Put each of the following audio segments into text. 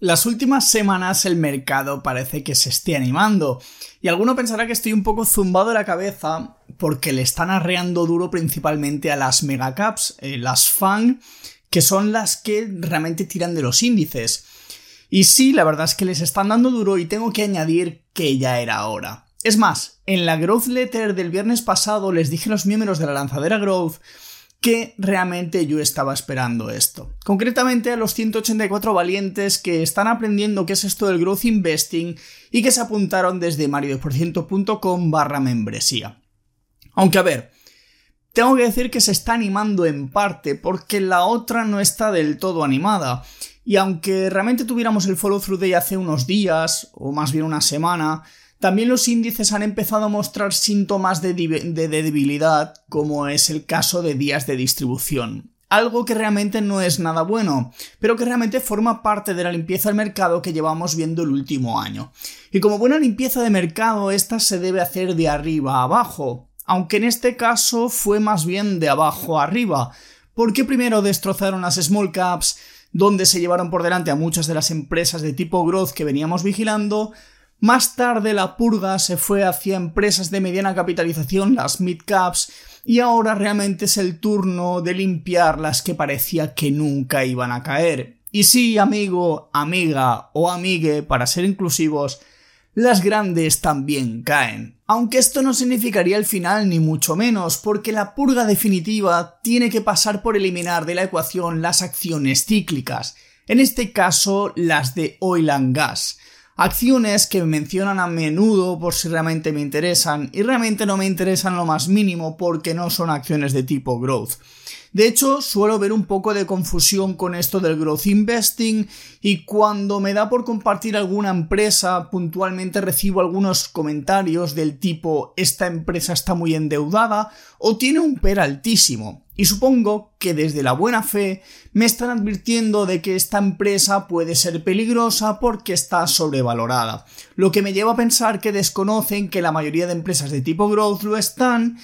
Las últimas semanas el mercado parece que se esté animando, y alguno pensará que estoy un poco zumbado de la cabeza porque le están arreando duro principalmente a las megacaps, eh, las FAN, que son las que realmente tiran de los índices. Y sí, la verdad es que les están dando duro y tengo que añadir que ya era hora. Es más, en la Growth Letter del viernes pasado les dije a los miembros de la lanzadera Growth que realmente yo estaba esperando esto. Concretamente a los 184 valientes que están aprendiendo qué es esto del growth investing y que se apuntaron desde mario2%.com barra membresía. Aunque a ver, tengo que decir que se está animando en parte porque la otra no está del todo animada. Y aunque realmente tuviéramos el follow through day hace unos días, o más bien una semana, también los índices han empezado a mostrar síntomas de, debilidad, como es el caso de días de distribución. Algo que realmente no es nada bueno, pero que realmente forma parte de la limpieza del mercado que llevamos viendo el último año. Y como buena limpieza de mercado, esta se debe hacer de arriba a abajo, aunque en este caso fue más bien de abajo a arriba, porque primero destrozaron las small caps, donde se llevaron por delante a muchas de las empresas de tipo growth que veníamos vigilando, más tarde la purga se fue hacia empresas de mediana capitalización, las mid-caps, y ahora realmente es el turno de limpiar las que parecía que nunca iban a caer. Y sí, amigo, amiga o amigue, para ser inclusivos, las grandes también caen. Aunque esto no significaría el final ni mucho menos, porque la purga definitiva tiene que pasar por eliminar de la ecuación las acciones cíclicas, en este caso las de oil and gas acciones que mencionan a menudo por si realmente me interesan y realmente no me interesan lo más mínimo porque no son acciones de tipo growth. De hecho, suelo ver un poco de confusión con esto del growth investing y cuando me da por compartir alguna empresa, puntualmente recibo algunos comentarios del tipo esta empresa está muy endeudada o tiene un PER altísimo. Y supongo que desde la buena fe me están advirtiendo de que esta empresa puede ser peligrosa porque está sobrevalorada, lo que me lleva a pensar que desconocen que la mayoría de empresas de tipo growth lo están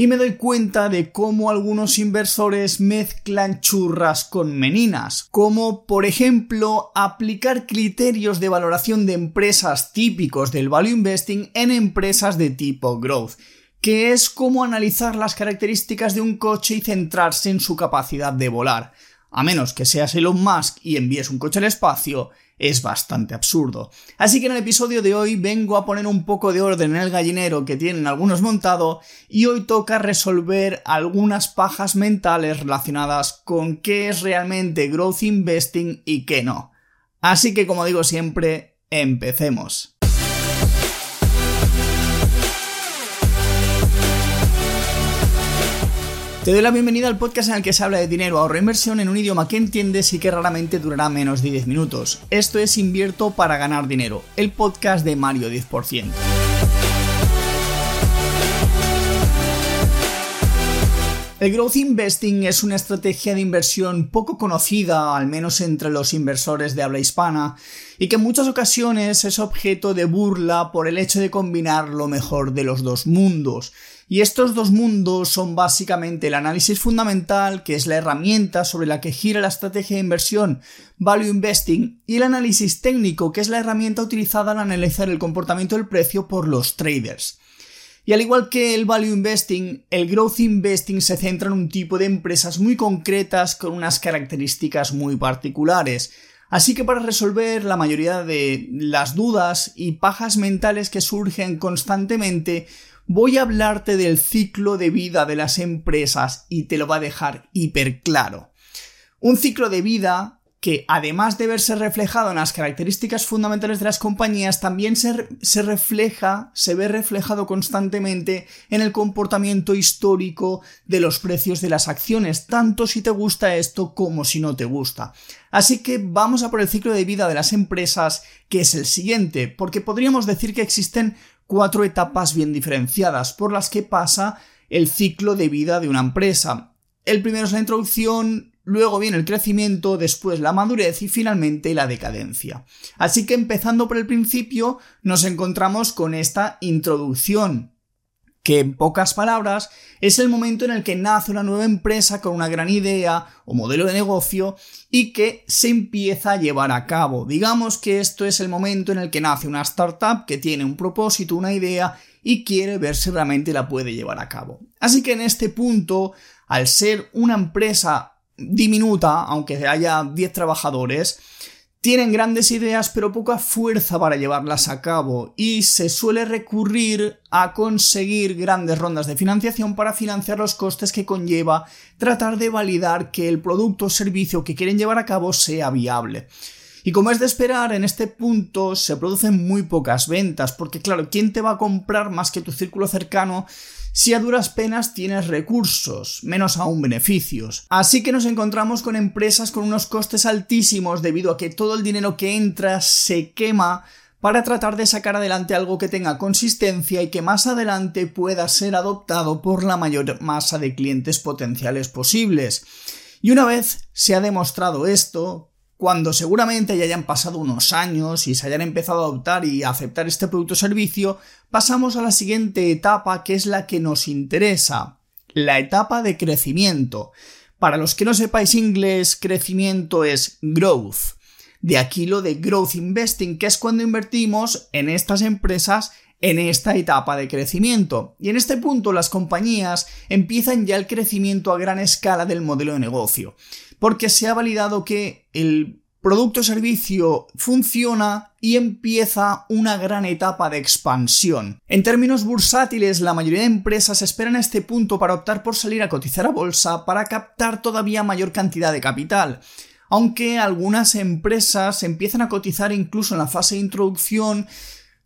y me doy cuenta de cómo algunos inversores mezclan churras con meninas, como por ejemplo aplicar criterios de valoración de empresas típicos del value investing en empresas de tipo growth que es como analizar las características de un coche y centrarse en su capacidad de volar. A menos que seas Elon Musk y envíes un coche al espacio, es bastante absurdo. Así que en el episodio de hoy vengo a poner un poco de orden en el gallinero que tienen algunos montado y hoy toca resolver algunas pajas mentales relacionadas con qué es realmente growth investing y qué no. Así que como digo siempre, empecemos. Te doy la bienvenida al podcast en el que se habla de dinero, ahorro e inversión en un idioma que entiendes y que raramente durará menos de 10 minutos. Esto es Invierto para ganar dinero, el podcast de Mario 10%. El growth investing es una estrategia de inversión poco conocida, al menos entre los inversores de habla hispana, y que en muchas ocasiones es objeto de burla por el hecho de combinar lo mejor de los dos mundos, y estos dos mundos son básicamente el análisis fundamental, que es la herramienta sobre la que gira la estrategia de inversión Value Investing, y el análisis técnico, que es la herramienta utilizada al analizar el comportamiento del precio por los traders. Y al igual que el value investing, el growth investing se centra en un tipo de empresas muy concretas con unas características muy particulares. Así que para resolver la mayoría de las dudas y pajas mentales que surgen constantemente, voy a hablarte del ciclo de vida de las empresas y te lo va a dejar hiper claro. Un ciclo de vida que además de verse reflejado en las características fundamentales de las compañías, también se, se, refleja, se ve reflejado constantemente en el comportamiento histórico de los precios de las acciones, tanto si te gusta esto como si no te gusta. Así que vamos a por el ciclo de vida de las empresas, que es el siguiente, porque podríamos decir que existen cuatro etapas bien diferenciadas por las que pasa el ciclo de vida de una empresa. El primero es la introducción, luego viene el crecimiento, después la madurez y finalmente la decadencia. Así que empezando por el principio nos encontramos con esta introducción, que en pocas palabras es el momento en el que nace una nueva empresa con una gran idea o modelo de negocio y que se empieza a llevar a cabo. Digamos que esto es el momento en el que nace una startup que tiene un propósito, una idea y quiere ver si realmente la puede llevar a cabo. Así que en este punto, al ser una empresa diminuta, aunque haya 10 trabajadores, tienen grandes ideas pero poca fuerza para llevarlas a cabo y se suele recurrir a conseguir grandes rondas de financiación para financiar los costes que conlleva tratar de validar que el producto o servicio que quieren llevar a cabo sea viable. Y como es de esperar, en este punto se producen muy pocas ventas, porque claro, ¿quién te va a comprar más que tu círculo cercano si a duras penas tienes recursos, menos aún beneficios. Así que nos encontramos con empresas con unos costes altísimos debido a que todo el dinero que entra se quema para tratar de sacar adelante algo que tenga consistencia y que más adelante pueda ser adoptado por la mayor masa de clientes potenciales posibles. Y una vez se ha demostrado esto, cuando seguramente ya hayan pasado unos años y se hayan empezado a adoptar y a aceptar este producto o servicio, pasamos a la siguiente etapa que es la que nos interesa, la etapa de crecimiento. Para los que no sepáis inglés, crecimiento es growth. De aquí lo de growth investing, que es cuando invertimos en estas empresas en esta etapa de crecimiento. Y en este punto las compañías empiezan ya el crecimiento a gran escala del modelo de negocio porque se ha validado que el producto o servicio funciona y empieza una gran etapa de expansión. En términos bursátiles, la mayoría de empresas esperan este punto para optar por salir a cotizar a bolsa para captar todavía mayor cantidad de capital. Aunque algunas empresas empiezan a cotizar incluso en la fase de introducción,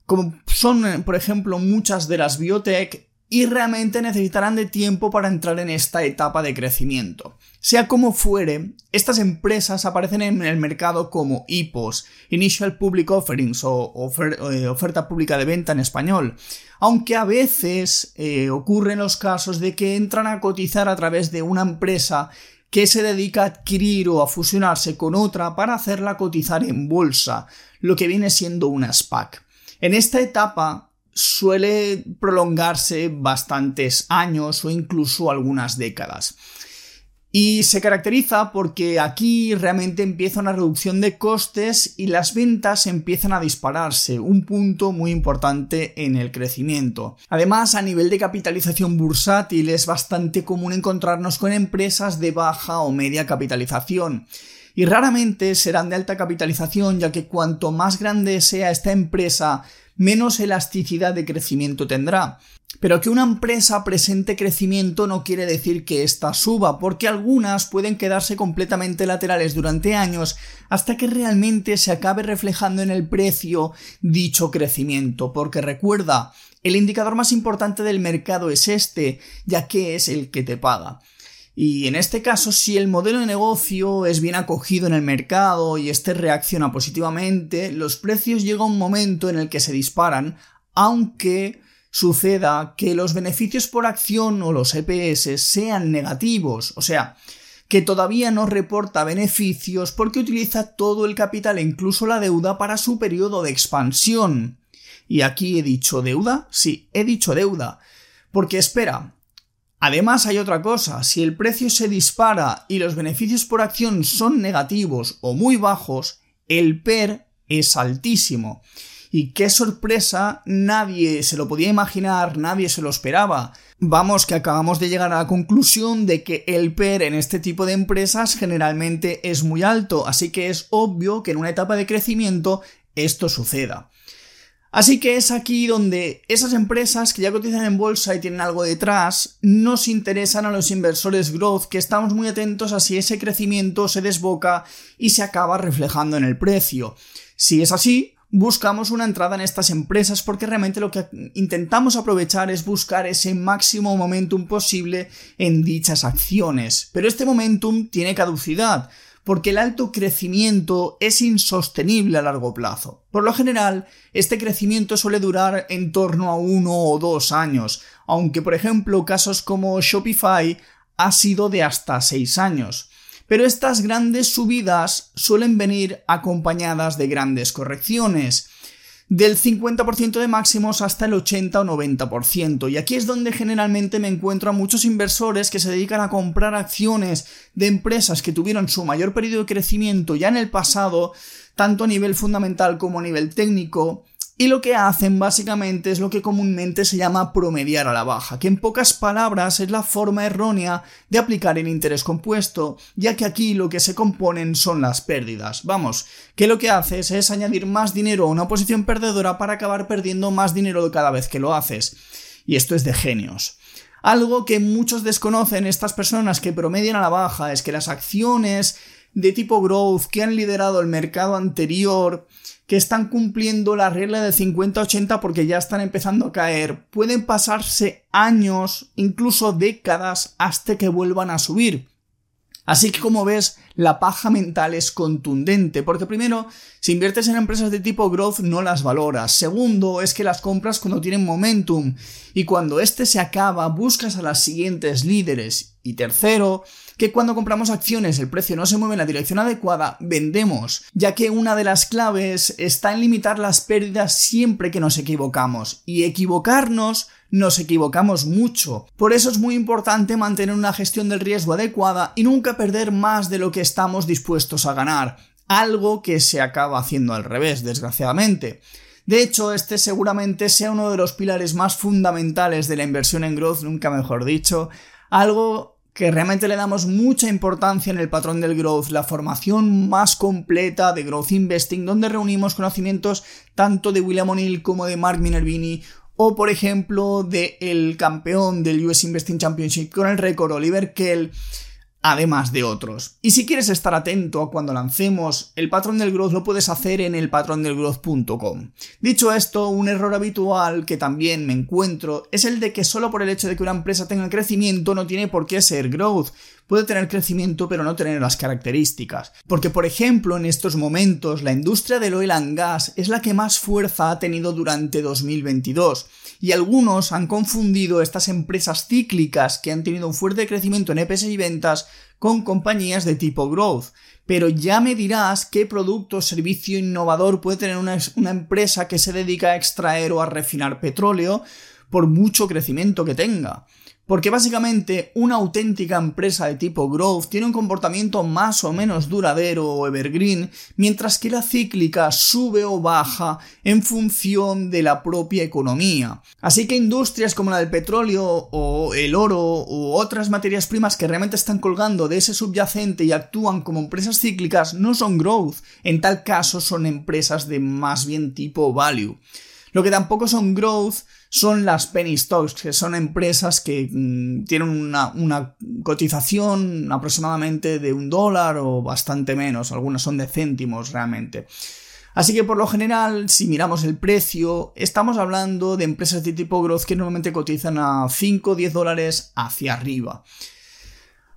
como son, por ejemplo, muchas de las biotech, y realmente necesitarán de tiempo para entrar en esta etapa de crecimiento. Sea como fuere, estas empresas aparecen en el mercado como IPOs, Initial Public Offerings o eh, oferta pública de venta en español, aunque a veces eh, ocurren los casos de que entran a cotizar a través de una empresa que se dedica a adquirir o a fusionarse con otra para hacerla cotizar en bolsa, lo que viene siendo una SPAC. En esta etapa, suele prolongarse bastantes años o incluso algunas décadas. Y se caracteriza porque aquí realmente empieza una reducción de costes y las ventas empiezan a dispararse, un punto muy importante en el crecimiento. Además, a nivel de capitalización bursátil es bastante común encontrarnos con empresas de baja o media capitalización y raramente serán de alta capitalización ya que cuanto más grande sea esta empresa menos elasticidad de crecimiento tendrá. Pero que una empresa presente crecimiento no quiere decir que ésta suba, porque algunas pueden quedarse completamente laterales durante años hasta que realmente se acabe reflejando en el precio dicho crecimiento, porque recuerda, el indicador más importante del mercado es este, ya que es el que te paga. Y en este caso, si el modelo de negocio es bien acogido en el mercado y este reacciona positivamente, los precios llega un momento en el que se disparan, aunque suceda que los beneficios por acción o los EPS sean negativos, o sea, que todavía no reporta beneficios porque utiliza todo el capital incluso la deuda para su periodo de expansión. Y aquí he dicho deuda, sí, he dicho deuda. Porque espera, Además hay otra cosa, si el precio se dispara y los beneficios por acción son negativos o muy bajos, el PER es altísimo. Y qué sorpresa, nadie se lo podía imaginar, nadie se lo esperaba. Vamos que acabamos de llegar a la conclusión de que el PER en este tipo de empresas generalmente es muy alto, así que es obvio que en una etapa de crecimiento esto suceda. Así que es aquí donde esas empresas que ya cotizan en bolsa y tienen algo detrás nos interesan a los inversores growth que estamos muy atentos a si ese crecimiento se desboca y se acaba reflejando en el precio. Si es así, buscamos una entrada en estas empresas porque realmente lo que intentamos aprovechar es buscar ese máximo momentum posible en dichas acciones. Pero este momentum tiene caducidad porque el alto crecimiento es insostenible a largo plazo. Por lo general, este crecimiento suele durar en torno a uno o dos años, aunque por ejemplo casos como Shopify ha sido de hasta seis años. Pero estas grandes subidas suelen venir acompañadas de grandes correcciones. Del 50% de máximos hasta el 80 o 90%. Y aquí es donde generalmente me encuentro a muchos inversores que se dedican a comprar acciones de empresas que tuvieron su mayor periodo de crecimiento ya en el pasado, tanto a nivel fundamental como a nivel técnico, y lo que hacen básicamente es lo que comúnmente se llama promediar a la baja, que en pocas palabras es la forma errónea de aplicar el interés compuesto, ya que aquí lo que se componen son las pérdidas. Vamos, que lo que haces es añadir más dinero a una posición perdedora para acabar perdiendo más dinero cada vez que lo haces. Y esto es de genios. Algo que muchos desconocen estas personas que promedian a la baja es que las acciones de tipo growth que han liderado el mercado anterior que están cumpliendo la regla del 50-80 porque ya están empezando a caer. Pueden pasarse años, incluso décadas, hasta que vuelvan a subir. Así que como ves, la paja mental es contundente, porque primero, si inviertes en empresas de tipo growth no las valoras. Segundo, es que las compras cuando tienen momentum y cuando este se acaba buscas a las siguientes líderes. Y tercero, que cuando compramos acciones el precio no se mueve en la dirección adecuada, vendemos, ya que una de las claves está en limitar las pérdidas siempre que nos equivocamos. Y equivocarnos nos equivocamos mucho. Por eso es muy importante mantener una gestión del riesgo adecuada y nunca perder más de lo que estamos dispuestos a ganar. Algo que se acaba haciendo al revés, desgraciadamente. De hecho, este seguramente sea uno de los pilares más fundamentales de la inversión en growth, nunca mejor dicho, algo que realmente le damos mucha importancia en el patrón del growth, la formación más completa de growth investing, donde reunimos conocimientos tanto de William O'Neill como de Mark Minervini, o por ejemplo de el campeón del US Investing Championship con el récord Oliver Kell, además de otros. Y si quieres estar atento a cuando lancemos el patrón del growth, lo puedes hacer en el patrondelgrowth.com. Dicho esto, un error habitual que también me encuentro es el de que solo por el hecho de que una empresa tenga crecimiento no tiene por qué ser growth. Puede tener crecimiento pero no tener las características. Porque por ejemplo en estos momentos la industria del oil and gas es la que más fuerza ha tenido durante 2022 y algunos han confundido estas empresas cíclicas que han tenido un fuerte crecimiento en EPS y ventas con compañías de tipo growth. Pero ya me dirás qué producto o servicio innovador puede tener una, una empresa que se dedica a extraer o a refinar petróleo por mucho crecimiento que tenga. Porque básicamente una auténtica empresa de tipo growth tiene un comportamiento más o menos duradero o evergreen, mientras que la cíclica sube o baja en función de la propia economía. Así que industrias como la del petróleo o el oro u otras materias primas que realmente están colgando de ese subyacente y actúan como empresas cíclicas no son growth, en tal caso son empresas de más bien tipo value. Lo que tampoco son growth son las penny stocks, que son empresas que mm, tienen una, cotización aproximadamente de un dólar o bastante menos, algunas son de céntimos realmente. Así que por lo general, si miramos el precio, estamos hablando de empresas de tipo growth que normalmente cotizan a 5 o 10 dólares hacia arriba.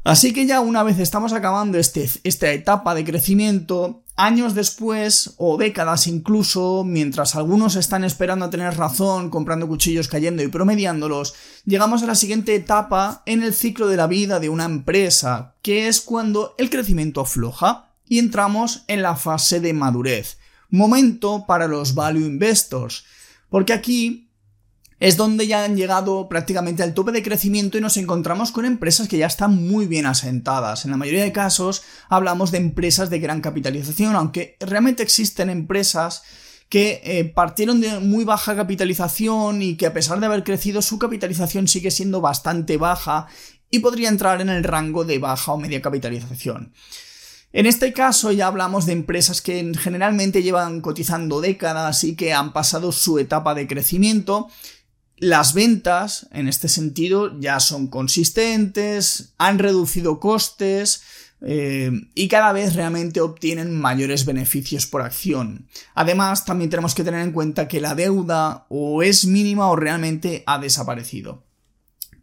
Así que ya una vez estamos acabando este, esta etapa de crecimiento, años después o décadas incluso, mientras algunos están esperando a tener razón, comprando cuchillos cayendo y promediándolos, llegamos a la siguiente etapa en el ciclo de la vida de una empresa, que es cuando el crecimiento afloja y entramos en la fase de madurez. Momento para los value investors, porque aquí es donde ya han llegado prácticamente al tope de crecimiento y nos encontramos con empresas que ya están muy bien asentadas. En la mayoría de casos hablamos de empresas de gran capitalización, aunque realmente existen empresas que eh, partieron de muy baja capitalización y que a pesar de haber crecido su capitalización sigue siendo bastante baja y podría entrar en el rango de baja o media capitalización. En este caso ya hablamos de empresas que generalmente llevan cotizando décadas y que han pasado su etapa de crecimiento las ventas, en este sentido, ya son consistentes, han reducido costes eh, y cada vez realmente obtienen mayores beneficios por acción. Además, también tenemos que tener en cuenta que la deuda o es mínima o realmente ha desaparecido.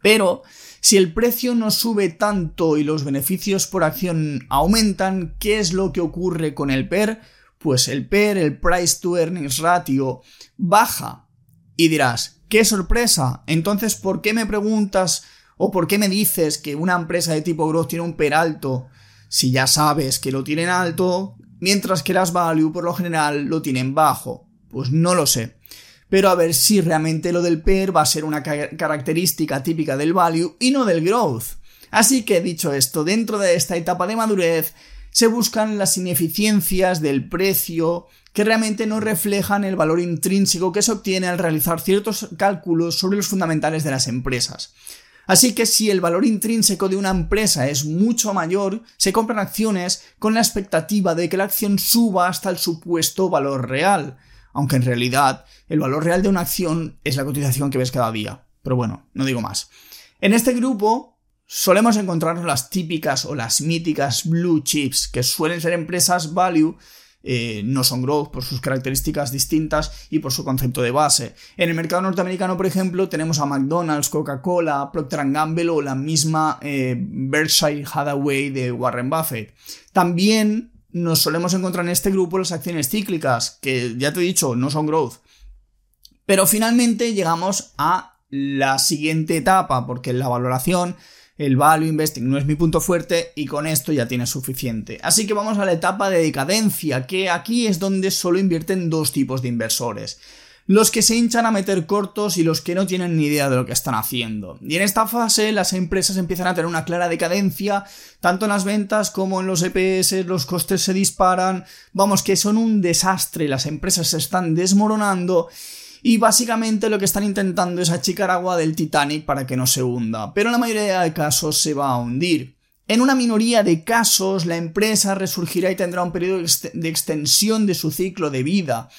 Pero, si el precio no sube tanto y los beneficios por acción aumentan, ¿qué es lo que ocurre con el PER? Pues el PER, el Price to Earnings Ratio, baja. Y dirás, ¡Qué sorpresa! Entonces, ¿por qué me preguntas o por qué me dices que una empresa de tipo growth tiene un PER alto si ya sabes que lo tienen alto, mientras que las value por lo general lo tienen bajo? Pues no lo sé. Pero a ver si realmente lo del PER va a ser una característica típica del value y no del growth. Así que dicho esto, dentro de esta etapa de madurez se buscan las ineficiencias del precio que realmente no reflejan el valor intrínseco que se obtiene al realizar ciertos cálculos sobre los fundamentales de las empresas. Así que si el valor intrínseco de una empresa es mucho mayor, se compran acciones con la expectativa de que la acción suba hasta el supuesto valor real, aunque en realidad el valor real de una acción es la cotización que ves cada día. Pero bueno, no digo más. En este grupo solemos encontrar las típicas o las míticas blue chips, que suelen ser empresas value eh, no son growth por sus características distintas y por su concepto de base. En el mercado norteamericano, por ejemplo, tenemos a McDonald's, Coca-Cola, Procter Gamble o la misma eh, Berkshire Hathaway de Warren Buffett. También nos solemos encontrar en este grupo las acciones cíclicas, que ya te he dicho, no son growth. Pero finalmente llegamos a la siguiente etapa, porque la valoración el value investing no es mi punto fuerte y con esto ya tienes suficiente. Así que vamos a la etapa de decadencia, que aquí es donde solo invierten dos tipos de inversores. Los que se hinchan a meter cortos y los que no tienen ni idea de lo que están haciendo. Y en esta fase las empresas empiezan a tener una clara decadencia, tanto en las ventas como en los EPS, los costes se disparan, vamos que son un desastre, las empresas se están desmoronando y básicamente lo que están intentando es achicar agua del Titanic para que no se hunda, pero en la mayoría de casos se va a hundir. En una minoría de casos la empresa resurgirá y tendrá un periodo de extensión de su ciclo de vida,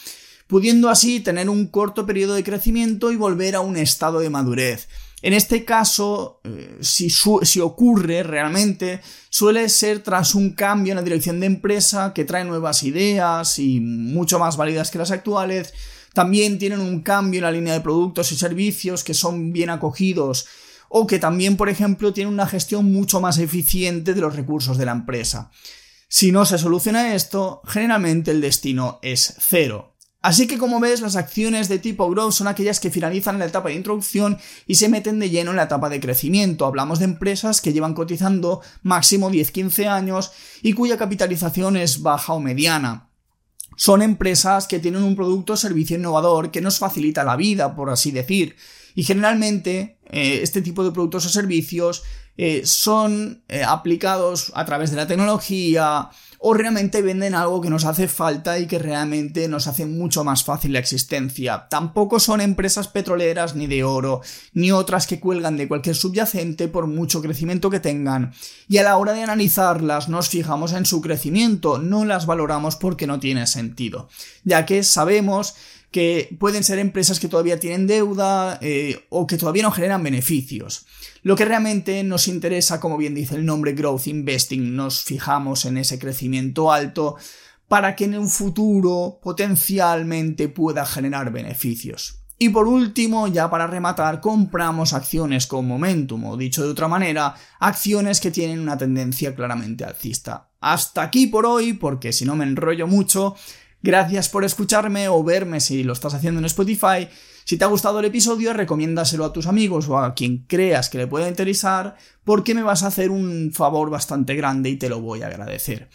pudiendo así tener un corto periodo de crecimiento y volver a un estado de madurez. En este caso, eh, si, si, ocurre realmente, suele ser tras un cambio en la dirección de empresa que trae nuevas ideas y mucho más válidas que las actuales, también tienen un cambio en la línea de productos y servicios que son bien acogidos o que también, por ejemplo, tienen una gestión mucho más eficiente de los recursos de la empresa. Si no se soluciona esto, generalmente el destino es cero. Así que como ves, las acciones de tipo growth son aquellas que finalizan la etapa de introducción y se meten de lleno en la etapa de crecimiento. Hablamos de empresas que llevan cotizando máximo 10-15 años y cuya capitalización es baja o mediana son empresas que tienen un producto o servicio innovador que nos facilita la vida, por así decir. Y generalmente eh, este tipo de productos o servicios eh, son eh, aplicados a través de la tecnología o realmente venden algo que nos hace falta y que realmente nos hace mucho más fácil la existencia. Tampoco son empresas petroleras ni de oro, ni otras que cuelgan de cualquier subyacente por mucho crecimiento que tengan. Y a la hora de analizarlas nos fijamos en su crecimiento, no las valoramos porque no tiene sentido, ya que sabemos que pueden ser empresas que todavía tienen deuda eh, o que todavía no generan beneficios. Lo que realmente nos interesa, como bien dice el nombre Growth Investing, nos fijamos en ese crecimiento alto para que en un futuro potencialmente pueda generar beneficios. Y por último, ya para rematar, compramos acciones con momentum, o dicho de otra manera, acciones que tienen una tendencia claramente alcista. Hasta aquí por hoy, porque si no me enrollo mucho, Gracias por escucharme o verme si lo estás haciendo en Spotify. Si te ha gustado el episodio, recomiéndaselo a tus amigos o a quien creas que le pueda interesar, porque me vas a hacer un favor bastante grande y te lo voy a agradecer.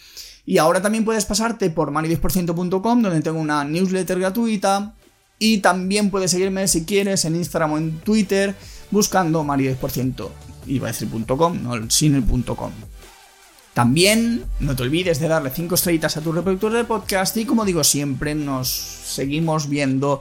Y ahora también puedes pasarte por mani10%.com, donde tengo una newsletter gratuita. Y también puedes seguirme si quieres en Instagram o en Twitter buscando mari10%. Iba a decir .com, no sin el .com. También no te olvides de darle 5 estrellitas a tu reproductor de podcast y como digo siempre nos seguimos viendo